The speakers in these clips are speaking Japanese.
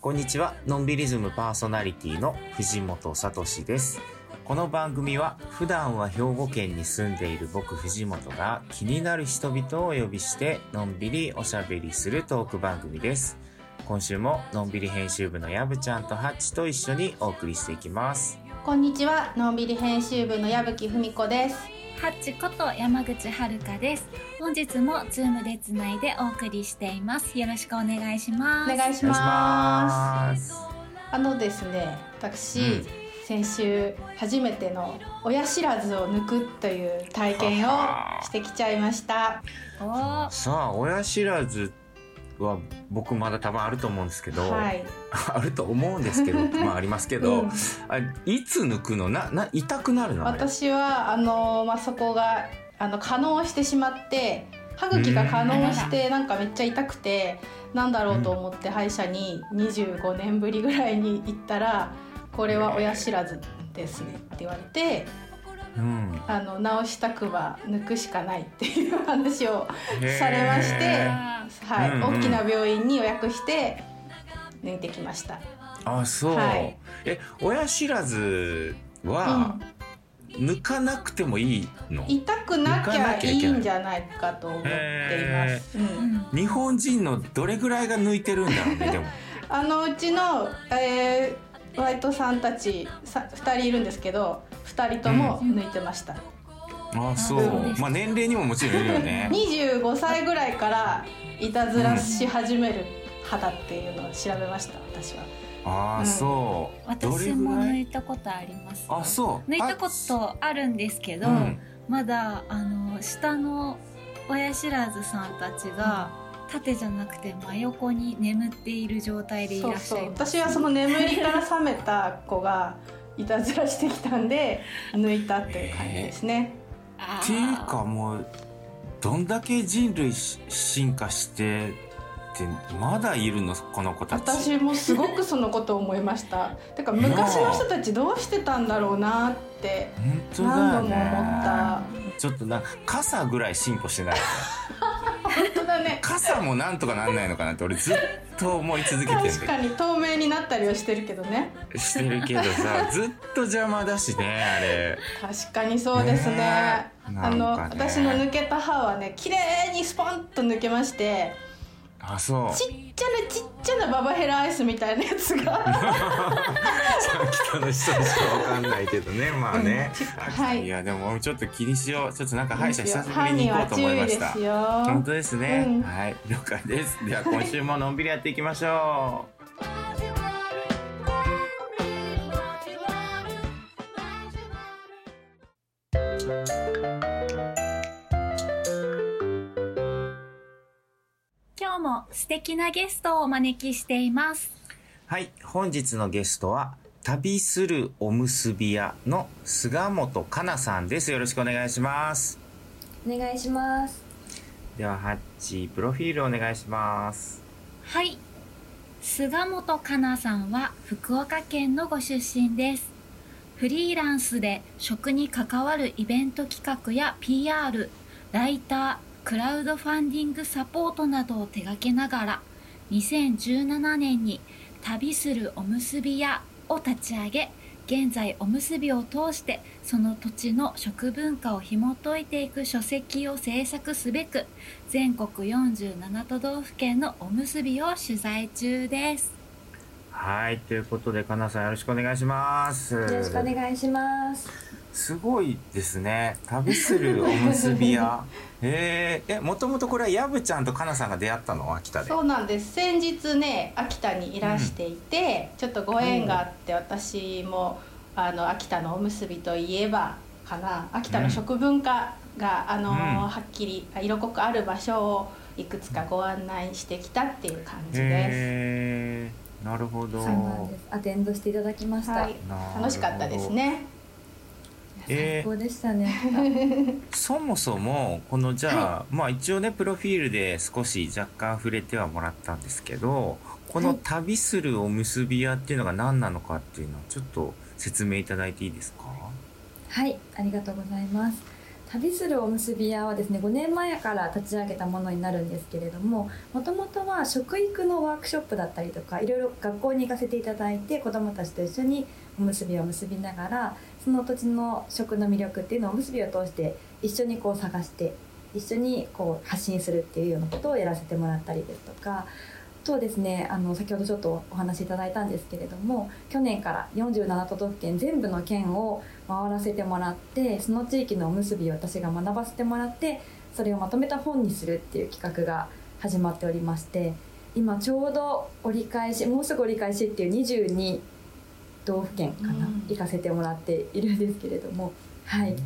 こんにちは。のんびりズムパーソナリティの藤本聡です。この番組は普段は兵庫県に住んでいる僕藤本が気になる人々をお呼びしてのんびりおしゃべりするトーク番組です。今週ものんびり編集部のやぶちゃんとハッチと一緒にお送りしていきます。こんにちは、のんびり編集部の矢吹文子です。ハッチこと山口遥です。本日もズームでつないでお送りしています。よろしくお願いしおます。お願いします。願いします。あのですね、私、うん先週初めての親知らずを抜くという体験をしてきちゃいました。おさあ、親知らずは僕まだ多分あると思うんですけど、はい。あると思うんですけど、まあありますけど、うんあいつ抜くの？な、な、痛くなるの？私はあのまあそこがあの可能してしまって。歯茎が可能してなんかめっちゃ痛くてなんだろうと思って歯医者に25年ぶりぐらいに行ったら「これは親知らずですね」って言われてうん。あの直したくば抜くしかないっていう話をされましてあはい、うんうん大きな病院に予約して抜いてきました。あ、そう。はいえ、親知らずは、抜かなくてもいいの？痛くなきゃいいんじゃないかと思っています。うんん日本人のどれぐらいが抜いてるんだろうね、でも。あのうちの、えー、バイトさんたちさ2人いるんですけど2人とも抜いてました、あ、そう。まあ年齢にももちろんいるよね。25歳ぐらいからいたずらし始める肌っていうのを調べました私はああ、うんそう。どれぐ私も抜いたことあります。あ、そう。抜いたことあるんですけど、うんまだあの下の親知らずさんたちが、縦じゃなくて真横に眠っている状態でいらっしそうそうゃいます。私はその眠りから覚めた子がいたずらしてきたんで抜いたっていう感じですね。あーっていうかもうどんだけ人類し進化してってまだいるの？この子たち。私もすごくそのことを思いました。てか昔の人たちどうしてたんだろうなって何度も思った。ねちょっとな傘ぐらい進歩してない？ね。傘もなんとかなんないのかなって俺ずっと思い続けてる確かに透明になったりはしてるけどね。してるけどさ ずっと邪魔だしねあれ。確かにそうですね。ねえ。あの私の抜けた歯はね綺麗にスポンと抜けまして。あそう。ちっちゃなババヘラアイスみたいなやつが。さっきの人しかわかんないけどね。まあね、うん。はい。いやでもちょっと気にしよう。ちょっとなんか歯医者久しぶ歯りに行こうと思いました。本当ですね、うん。はい。了解です。では今週ものんびりやっていきましょ今素敵なゲストをお招きしています。うはい本日のゲストは旅するおむすび屋の菅本かなさんですよろしくお願いしますお願いします。ではハッチプロフィールお願いしますはい。菅本かなさんは福岡県のご出身です。フリーランスで食に関わるイベント企画や PR、ライター、クラウドファンディングサポートなどを手掛けながら、2017年に旅するおむすび屋を立ち上げ、現在おむすびを通してその土地の食文化を紐解いていく書籍を制作すべく全国47都道府県のおむすびを取材中です。はいということでかなさんよろしくお願いしますよよろしくお願いします。すごいですね。旅するおむすび屋。へええもともとこれはやぶちゃんとかなさんが出会ったの？秋田で。そうなんです。先日ね秋田にいらしていて、ちょっとご縁があって私もあの秋田のおむすびといえばかな。秋田の食文化が、あのうん。はっきり色濃くある場所をいくつかご案内してきたっていう感じです。へえなるほど。そうなんです。アテンドしていただきました。はい。楽しかったですね。え最高でしたね。そもそもこのじゃあ、まあ一応ねプロフィールで少し若干触れてはもらったんですけどこの旅するおむすび屋っていうのが何なのかっていうのをちょっと説明いただいていいですか？はい、ありがとうございます。旅するおむすび屋はですね、5年前から立ち上げたものになるんですけれども、もともとは食育のワークショップだったりとか、いろいろ学校に行かせていただいて、子どもたちと一緒におむすびを結びながら、その土地の食の魅力っていうのをおむすびを通して一緒にこう探して、一緒にこう発信するっていうようなことをやらせてもらったりですとか、あとですねあの先ほどちょっとお話しいただいたんですけれども去年から47都道府県全部の県を回らせてもらってその地域のおむすびを私が学ばせてもらってそれをまとめた本にするっていう企画が始まっておりまして今ちょうど折り返しもうすぐ折り返しっていう22道府県かな、うん。行かせてもらっているんですけれどもはい。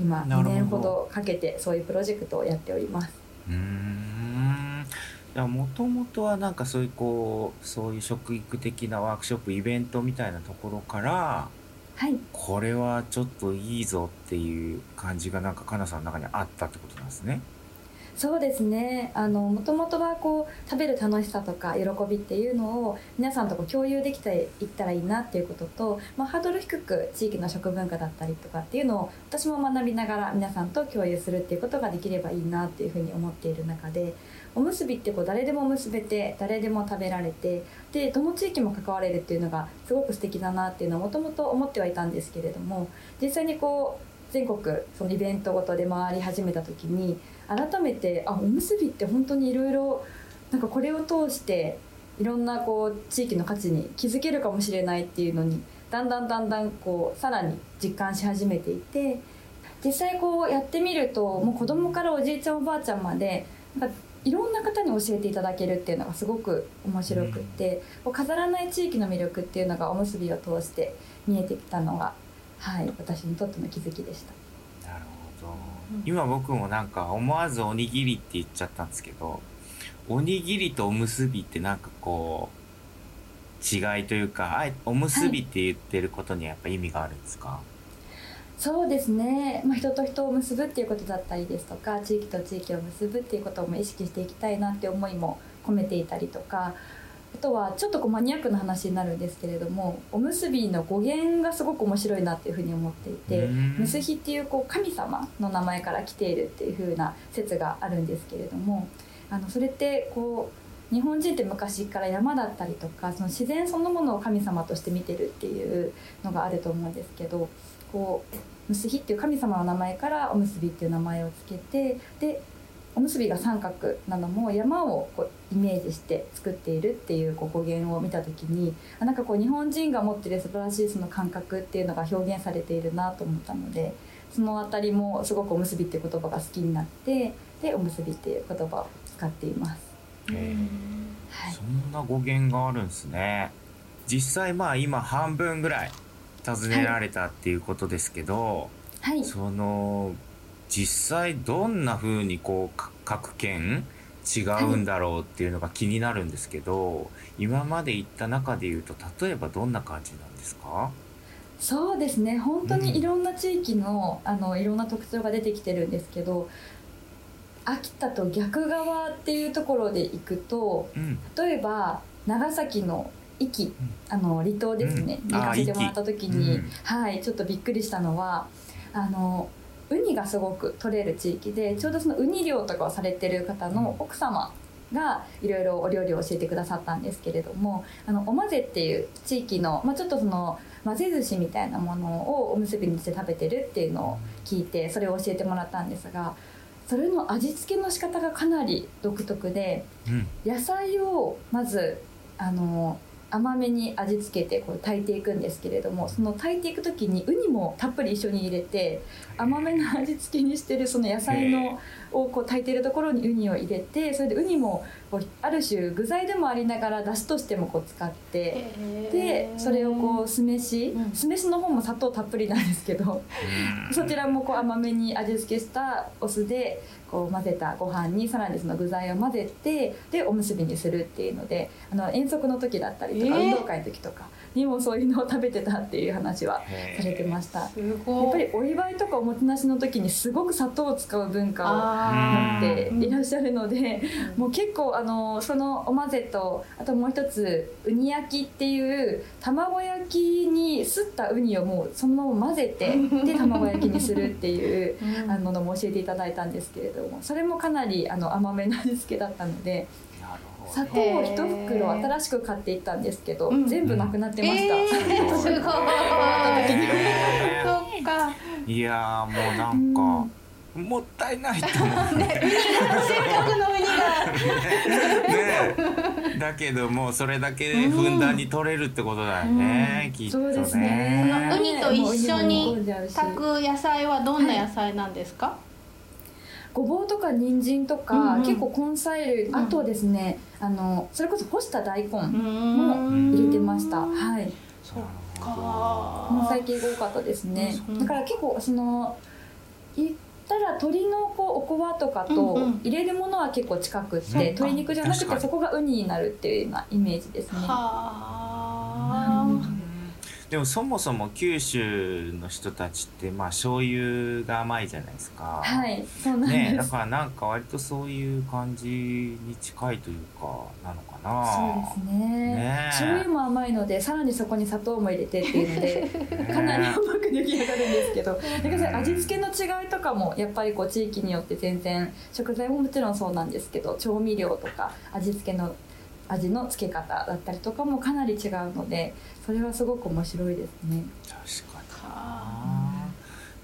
今2なるほど。年ほどかけてそういうプロジェクトをやっております。うーん。もともとはなんかそういうこうそういう食育的なワークショップイベントみたいなところからはいこれはちょっといいぞっていう感じがなんかかなさんの中にあったってことなんですね。そうですねあのもともとはこう食べる楽しさとか喜びっていうのを皆さんとこう共有できていったらいいなっていうことと、まあ、ハードル低く地域の食文化だったりとかっていうのを私も学びながら皆さんと共有するっていうことができればいいなっていうふうに思っている中でおむすびってこう誰でも結べて誰でも食べられてでどの地域も関われるっていうのがすごく素敵だなっていうのをもともと思ってはいたんですけれども実際にこう全国そのイベントごとで回り始めた時に改めてあおむすびって本当にいろいろなんかこれを通していろんなこう地域の価値に気づけるかもしれないっていうのにだんだんだんだんこうさらに実感し始めていて実際こうやってみるともう子供からおじいちゃんおばあちゃんまでなんかいろんな方に教えていただけるっていうのがすごく面白くって、こう飾らない地域の魅力っていうのがおむすびを通して見えてきたのが、はい、私にとっての気づきでした。なるほど。今僕もなんか思わずおにぎりって言っちゃったんですけど、おにぎりとおむすびってなんかこう、違いというか、あえおむすびって言ってることにはやっぱ意味があるんですか、そうですね、まあ、人と人を結ぶっていうことだったりですとか地域と地域を結ぶっていうことも意識していきたいなって思いも込めていたりとかあとはちょっとこうマニアックな話になるんですけれどもおむすびの語源がすごく面白いなっていうふうに思っていてうん。むすひっていうこう神様の名前から来ているっていう風な説があるんですけれどもあのそれってこう日本人って昔から山だったりとかその自然そのものを神様として見てるっていうのがあると思うんですけどこうむすひっていう神様の名前からおむすびっていう名前をつけてでおむすびが三角なのも山をこうイメージして作っているっていうこう語源を見た時にあなんかこう日本人が持ってる素晴らしいその感覚っていうのが表現されているなと思ったのでそのあたりもすごくおむすびっていう言葉が好きになってでおむすびっていう言葉を使っています。へはいそんな語源があるんですね。実際まあ今半分ぐらい尋ねられたっていうことですけど、はい。その実際どんな風にこうか各県違うんだろうっていうのが気になるんですけど、今まで行った中で言うと例えばどんな感じなんですか？そうですね。本当にいろんな地域の,、あのいろんな特徴が出てきてるんですけど秋田と逆側っていうところで行くとうん。例えば長崎の壱岐あの離島ですね、うん。に行かせてもらった時に、うんはいちょっとびっくりしたのはあのウニがすごく取れる地域でちょうどそのウニ漁とかをされてる方の奥様がいろいろお料理を教えてくださったんですけれどもあのお混ぜっていう地域の、まあ、ちょっとその混ぜ寿司みたいなものをおむすびにして食べてるっていうのを聞いてそれを教えてもらったんですがそれの味付けの仕方がかなり独特でうん。野菜をまずあの甘めに味付けてこう炊いていくんですけれどもその炊いていく時にウニもたっぷり一緒に入れて甘めの味付けにしてるその野菜のをこう炊いてるところにウニを入れてそれでウニもこうある種具材でもありながら出汁としてもこう使ってでそれをこう酢飯、うん。酢飯の方も砂糖たっぷりなんですけど そちらもこう甘めに味付けしたお酢でこう混ぜたご飯にさらにその具材を混ぜてでおむすびにするっていうのであの遠足の時だったりとか、えー。運動会の時とかにもそういうのを食べてたっていう話はへされてました。すやっぱりお祝いとかおもてなしの時にすごく砂糖を使う文化をあ持っー。ていらっしゃるので、もう結構あのそのお混ぜとあともう一つウニ焼きっていう卵焼きにすったウニをもうそのまま混ぜてで卵焼きにするっていううん。あののも教えていただいたんですけれどもそれもかなりあの甘めの味付けだったので砂糖を一袋新しく買っていったんですけど、うん。全部なくなってました。えー すごい。へ そっか。ーいやーもうなんか、もったいないと思うねせっかくのウニがね。だけどもうそれだけふんだんに取れるってことだよね、うん。きっとそうですね。ウニと一緒に炊く野菜はどんな野菜なんですか、ごぼうとか人参とか、うんうん。結構根菜類、んあとですねあのそれこそ干した大根もん。入れてました、はい。そっこかの最近多かったですね、うん。だから結構その言ったら鶏のこうおこわとかとうんうん。入れるものは結構近くって、そっか鶏肉じゃなくてそこがウニになるっていうようなイメージですね。はあ、でもそもそも九州の人たちってまあ醤油が甘いじゃないですか。はいそうなんです、ねだからなんか割とそういう感じに近いというかなのかな。そうですね。ねえ醤油も甘いのでさらにそこに砂糖も入れてっていうのでかなりうまく出来上がるんですけど、だからそれ味付けの違いとかもやっぱりこう地域によって全然食材ももちろんそうなんですけど調味料とか味付けの味の付け方だったりとかもかなり違うのでそれはすごく面白いですね。確か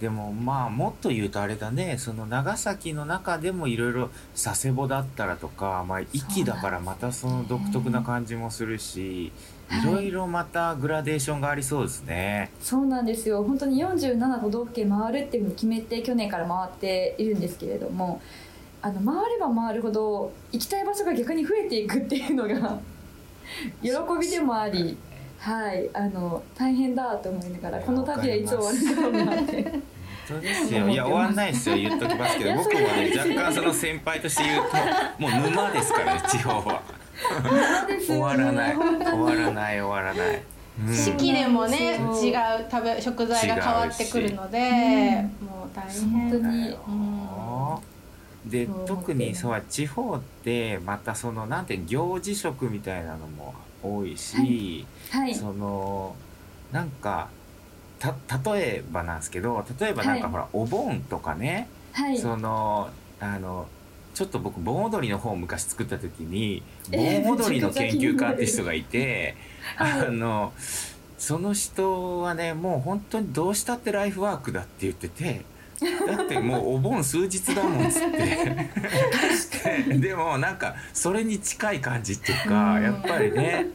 でもまあもっと言うとあれだねその長崎の中でもいろいろ佐世保だったらとか、まあ、息だからまたその独特な感じもするしいろいろまたグラデーションがありそうですね。そうなんですよ本当に47都道府県回るっていうふうに決めて去年から回っているんですけれどもあの回れば回るほど行きたい場所が逆に増えていくっていうのが喜びでもあり。はい、あの大変だと思いながらこの旅はいつ終わるんだろうなって。本当ですよいや終わんないですよ言っときますけど僕もね 若干その先輩として言うともう沼ですからね地方は。終わらない。終わらない終わらない。うん。四季でもね違う。食べ食材が変わってくるので、うん。もう大変。本当に。うん。で特にそう地方ってまたそのなんて行事食みたいなのも多いし、はい。そのなんかた例えばなんですけど例えばなんかはい。ほら、お盆とかね、はい。そのあのちょっと僕盆踊りの方を昔作った時にえー盆踊りの研究家って人がいて、はい。あのその人はねもう本当にどうしたってライフワークだって言ってて。だってもうお盆数日だもんっつって。でもなんかそれに近い感じっていうかうん。やっぱりね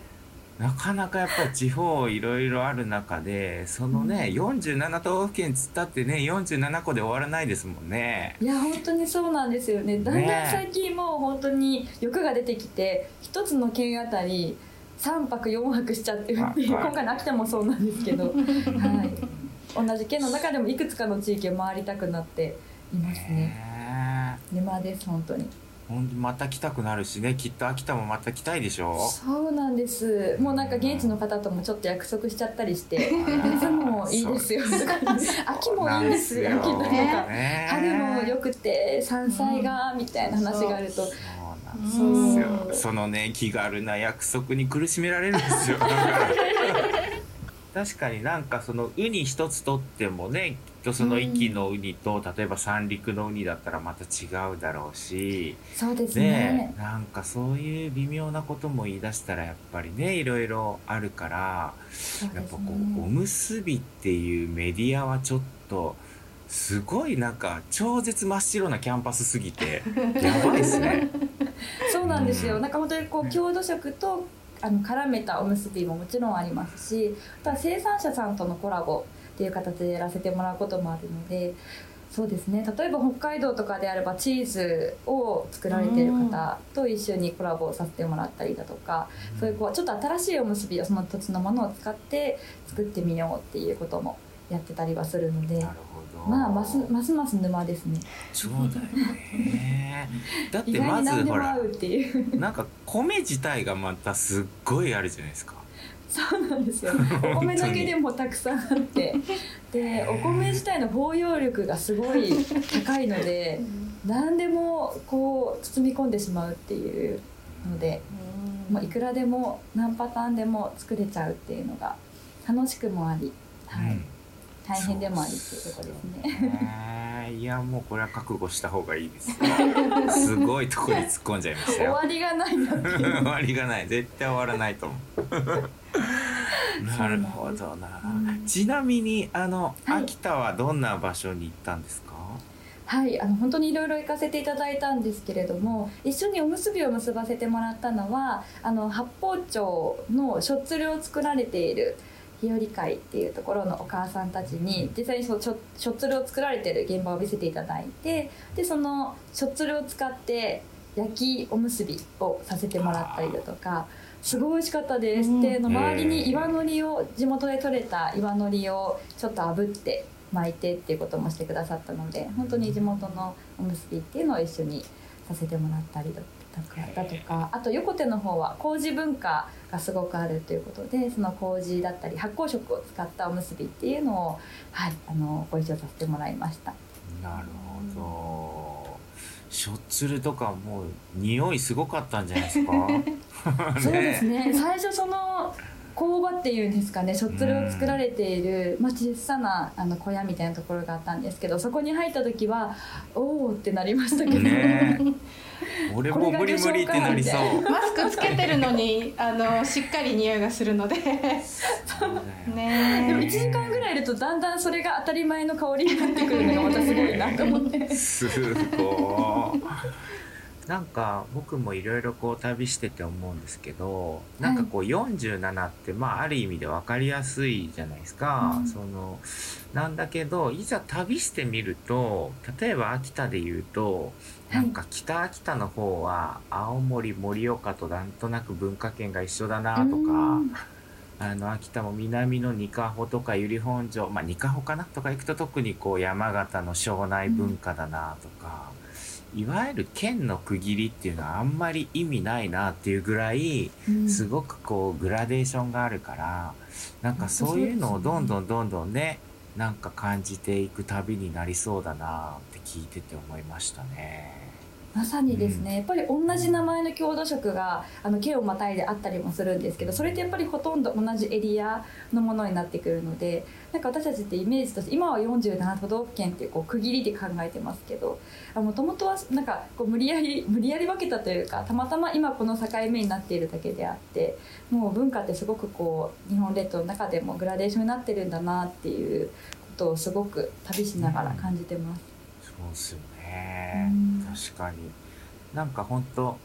なかなかやっぱり地方いろいろある中でそのね47都道府県つったってね47個で終わらないですもんね。いや本当にそうなんですよね。だんねだん最近もう本当に欲が出てきて一つの県あたり3泊4泊しちゃってるってい。うはい。今回の秋田もそうなんですけど、はい、同じ県の中でもいくつかの地域を回りたくなっていますね。ね沼です本当に。また来たくなるしね。きっと秋田もまた来たいでしょ。そうなんです。もうなんか現地の方ともちょっと約束しちゃったりして。夏もいいですよ。とか秋もいいんですよ。秋とかね。春もよくて山菜がみたいな話があると。そうなんですよ。そのね気軽な約束に苦しめられるんですよ 確かになんかそのウニ一つとってもねきっとその壱岐のウニと、例えば三陸のウニだったらまた違うだろうしそうですね。ねなんかそういう微妙なことも言い出したらやっぱりねいろいろあるからそうですやっぱこう、おねむすびっていうメディアはちょっとすごいなんか超絶真っ白なキャンパスすぎてやばいですね。そうなんですよ、うんなんか本当にこう郷土食とあの絡めたおむすびももちろんありますしあとは生産者さんとのコラボっていう形でやらせてもらうこともあるのでそうですね。例えば北海道とかであればチーズを作られてる方と一緒にコラボさせてもらったりだとか、そういうこうちょっと新しいおむすびをその土地のものを使って作ってみようっていうこともやってたりはするので。なるほまあますますます沼ですね。そうだよね。だっ意てまずほらなんか米自体がまたすっごいあるじゃないですか。そうなんですよ。お米だけでもたくさんあって。でお米自体の包容力がすごい高いので何でもこう包み込んでしまうっていうのでもういくらでも何パターンでも作れちゃうっていうのが楽しくもあり、はい。うん大変でもありっていうところですね。ね えいやもうこれは覚悟した方がいいです。よすごいとこに突っ込んじゃいました終よわりがないなっていう終わりがない。絶対終わらないと思う。なるほどな、うん。ちなみにあの、はい。秋田はどんな場所に行ったんですか？はい、あの本当にいろいろ行かせていただいたんですけれども一緒におむすびを結ばせてもらったのはあの八峰町のしょっつるを作られている日和会っていうところのお母さんたちに実際にそのしょしょっつるを作られている現場を見せていただいてでそのしょっつるを使って焼きおむすびをさせてもらったりだとかすごい美味しかったです、うん。であの周りに岩のりを地元で採れた岩のりをちょっと炙って巻いてっていうこともしてくださったので本当に地元のおむすびっていうのを一緒にさせてもらったりだとかだとか。あと横手の方は麹文化がすごくあるということでその麹だったり発酵食を使ったおむすびっていうのを、はい、あのご一緒させてもらいました。なるほど。しょっつるとかもう匂いすごかったんじゃないですか？そうですね。最初その工場っていうんですかねしょっつるを作られている、まあ、小さなあの小屋みたいなところがあったんですけどそこに入った時はおおってなりましたけど、ね 俺も無理無理ってなりそう。マスクつけてるのに あのしっかり匂いがするので。ねでも1時間ぐらいいるとだんだんそれが当たり前の香りになってくるのがまたすごいなと思って。すごいなんか僕もいろいろこう旅してて思うんですけどなんかこう47ってまあある意味で分かりやすいじゃないですか、うん。そのなんだけどいざ旅してみると例えば秋田で言うとなんか北秋田の方は青森盛岡となんとなく文化圏が一緒だなとか。うん。あの秋田も南の仁賀穂とか由利本荘まあ仁賀穂かなとか行くと特にこう山形の庄内文化だなとか、いわゆる県の区切りっていうのはあんまり意味ないなっていうぐらいうんすごくこうグラデーションがあるからなんかそういうのをどんどんどんどんねなんか感じていく旅になりそうだなって聞いてて思いましたね。まさにですね、やっぱり同じ名前の郷土食があの県をまたいであったりもするんですけどそれってやっぱりほとんど同じエリアのものになってくるのでなんか私たちってイメージとして今は47都道府県っていうこう区切りで考えてますけどもともとはなんかこう無理やり無理やり分けたというかたまたま今この境目になっているだけであってもう文化ってすごくこう日本列島の中でもグラデーションになってるんだなっていうことをすごく旅しながら感じてます。そうっすよね、うん確かに。なんか本当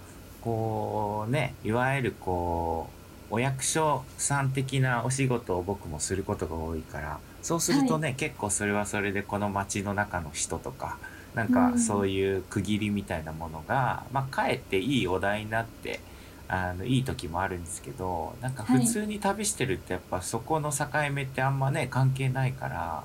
こうねいわゆるこうお役所さん的なお仕事を僕もすることが多いからそうするとね、結構それはそれでこの街の中の人とかなんかうん。そういう区切りみたいなものが、まあかえっていいお題になってあのいい時もあるんですけどなんか普通に旅してるってやっぱそこの境目ってあんまね関係ないから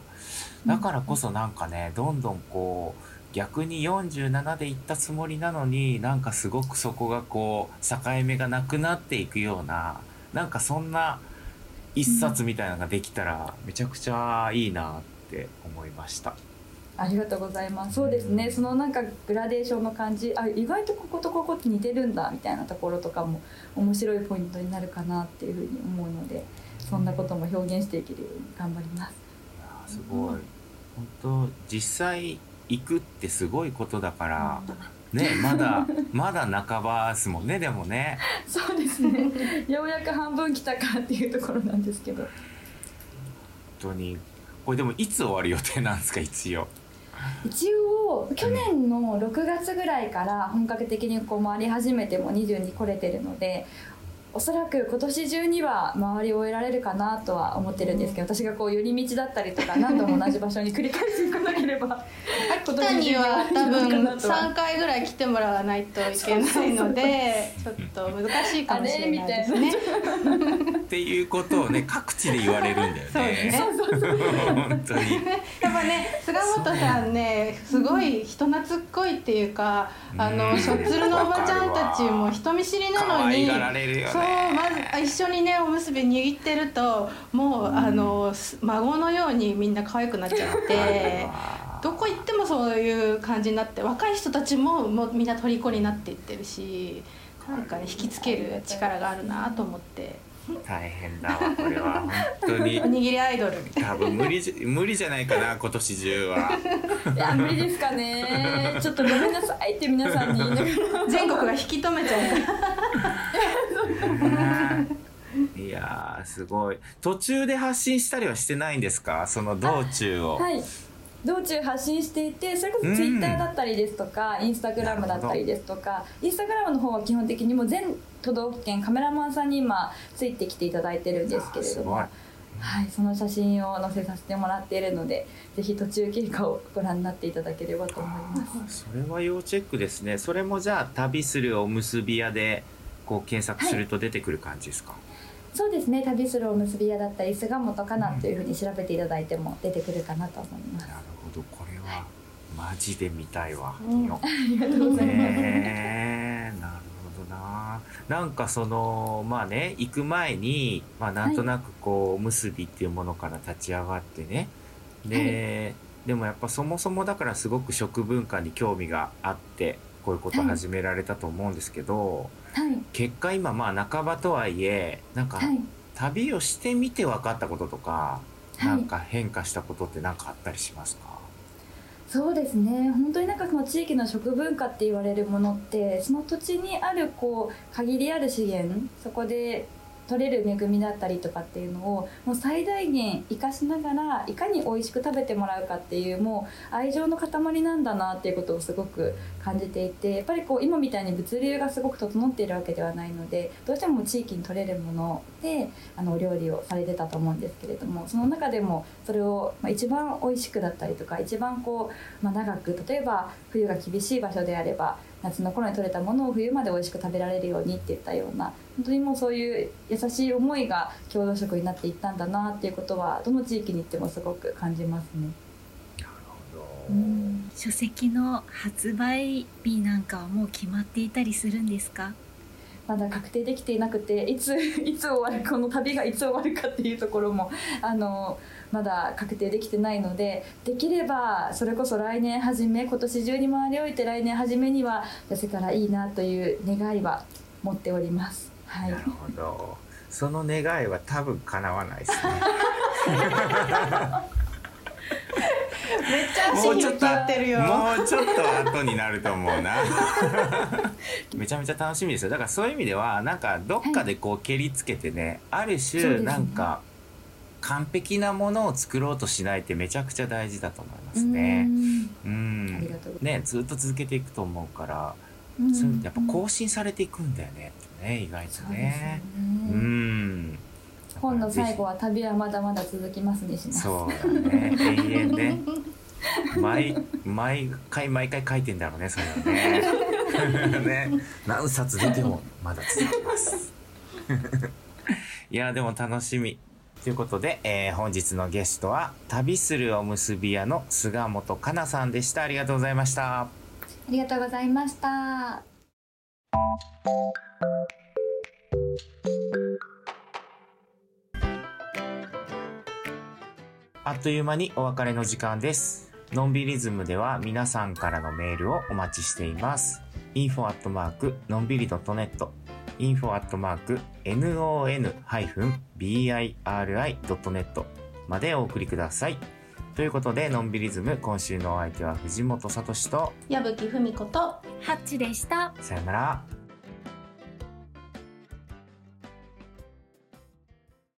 だからこそなんかねどんどんこう逆に47で行ったつもりなのになんかすごくそこがこう境目がなくなっていくようななんかそんな一冊みたいなのができたらめちゃくちゃいいなって思いました。ありがとうございます。そうですね。そのなんかグラデーションの感じ、あ意外とこことここって似てるんだみたいなところとかも面白いポイントになるかなっていうふうに思うので、そんなことも表現していけるように頑張ります。いやーすごい本当実際行くってすごいことだからねまだまだ半ばですもんねでもね。そうですね。ようやく半分来たかっていうところなんですけど。本当にこれでもいつ終わる予定なんですか一応。一応去年の6月ぐらいから本格的にこう回り始めても20に来れてるのでおそらく今年中には回り終えられるかなとは思ってるんですけど私がこう寄り道だったりとか何度も同じ場所に繰り返し行かなければ 秋田には多分今年中には3回ぐらい来てもらわないといけないのでちょっと難しいかもしれないですね。っていうことをね各地で言われるんだよね。そうですね本当に。やっぱね菅本さんねすごい人懐っこいっていうかあうんのしょっつるのおばちゃんたちも人見知りな可のにまずあ一緒にねおむすび握ってるともう、あのす孫のようにみんな可愛くなっちゃって どこ行ってもそういう感じになって若い人たちももうみんな虜になっていってるしなんかね引きつける力があるなと思って大変だわこれは。本当に。おにぎりアイドル。多分無理じ無理じゃないかな今年中は。いや無理ですかね。ちょっとごめんなさい。って皆さんに言いながら。全国が引き止めちゃういやーすごい。途中で発信したりはしてないんですか？その道中を。はい道中発信していてそれこそツイッターだったりですとか、インスタグラムだったりですとかインスタグラムの方は基本的にもう全都道府県カメラマンさんに今ついてきていただいてるんですけれどもあはい、その写真を載せさせてもらっているのでぜひ途中経過をご覧になっていただければと思います。それは要チェックですね。それもじゃあ旅するおむすび屋でこう検索すると出てくる感じですか、そうですね。旅するおむすび屋だったり菅本かなというふうに調べていただいても出てくるかなと思います。は。マジで見たいわ、うん。よありがとうございます。ねえ。なるほどな。なんかそのまあね行く前に、まあ、なんとなくこう、おむすびっていうものから立ち上がってね。で、でもやっぱそもそもだからすごく食文化に興味があってこういうことを始められたと思うんですけど、はい。結果今まあ半ばとはいえなんかはい。旅をしてみて分かったこととか、はい。なんか変化したことって何かあったりしますか？そうですね。本当になんかその地域の食文化って言われるものってその土地にあるこう限りある資源そこで取れる恵みだったりとかっていうのをもう最大限生かしながらいかに美味しく食べてもらうかっていうもう愛情の塊なんだなっていうことをすごく感じていてやっぱりこう今みたいに物流がすごく整っているわけではないのでどうしても地域に取れるものであのお料理をされてたと思うんですけれどもその中でもそれを一番美味しくだったりとか一番こう、まあ、長く例えば冬が厳しい場所であれば夏の頃に取れたものを冬まで美味しく食べられるようにっていったような本当にもうそういう優しい思いが郷土食になっていったんだなっていうことはどの地域に行ってもすごく感じますね。うん。書籍の発売日なんかはもう決まっていたりするんですか？まだ確定できていなくていつ いつ終わるこの旅がいつ終わるかっていうところもあのまだ確定できてないのでできればそれこそ来年初め今年中に回り終えて来年初めには出せたらいいなという願いは持っております。はい。なるほど。その願いは多分叶わないですね めっちゃ足に向かってるよ。もうちょっと後になると思うな。めちゃめちゃ楽しみですよ。だからそういう意味ではなんかどっかでこう蹴りつけてね、ある種なんか完璧なものを作ろうとしないってめちゃくちゃ大事だと思いますね。ううん。ん。ありがとうございねずっと続けていくと思うから、ます。それやっぱ更新されていくんだよね。ね意外とそうね。うん本の最後は旅はまだまだ続きますにします。そうだね。永遠ね。毎毎回毎回書いてんだろうねそれはね。ね。何冊出てもまだ続きます。いやでも楽しみ。ということで、えー本日のゲストは旅するおむすび屋の菅本かなさんでした。ありがとうございました。ありがとうございました。あっという間にお別れの時間です。のんびりズムでは皆さんからのメールをお待ちしています。info アットマークのんびり .net info アットマーク non-biri.net までお送りください。ということで、のんびりズム今週のお相手は藤本聡と、矢吹文子とハッチでしたさよなら。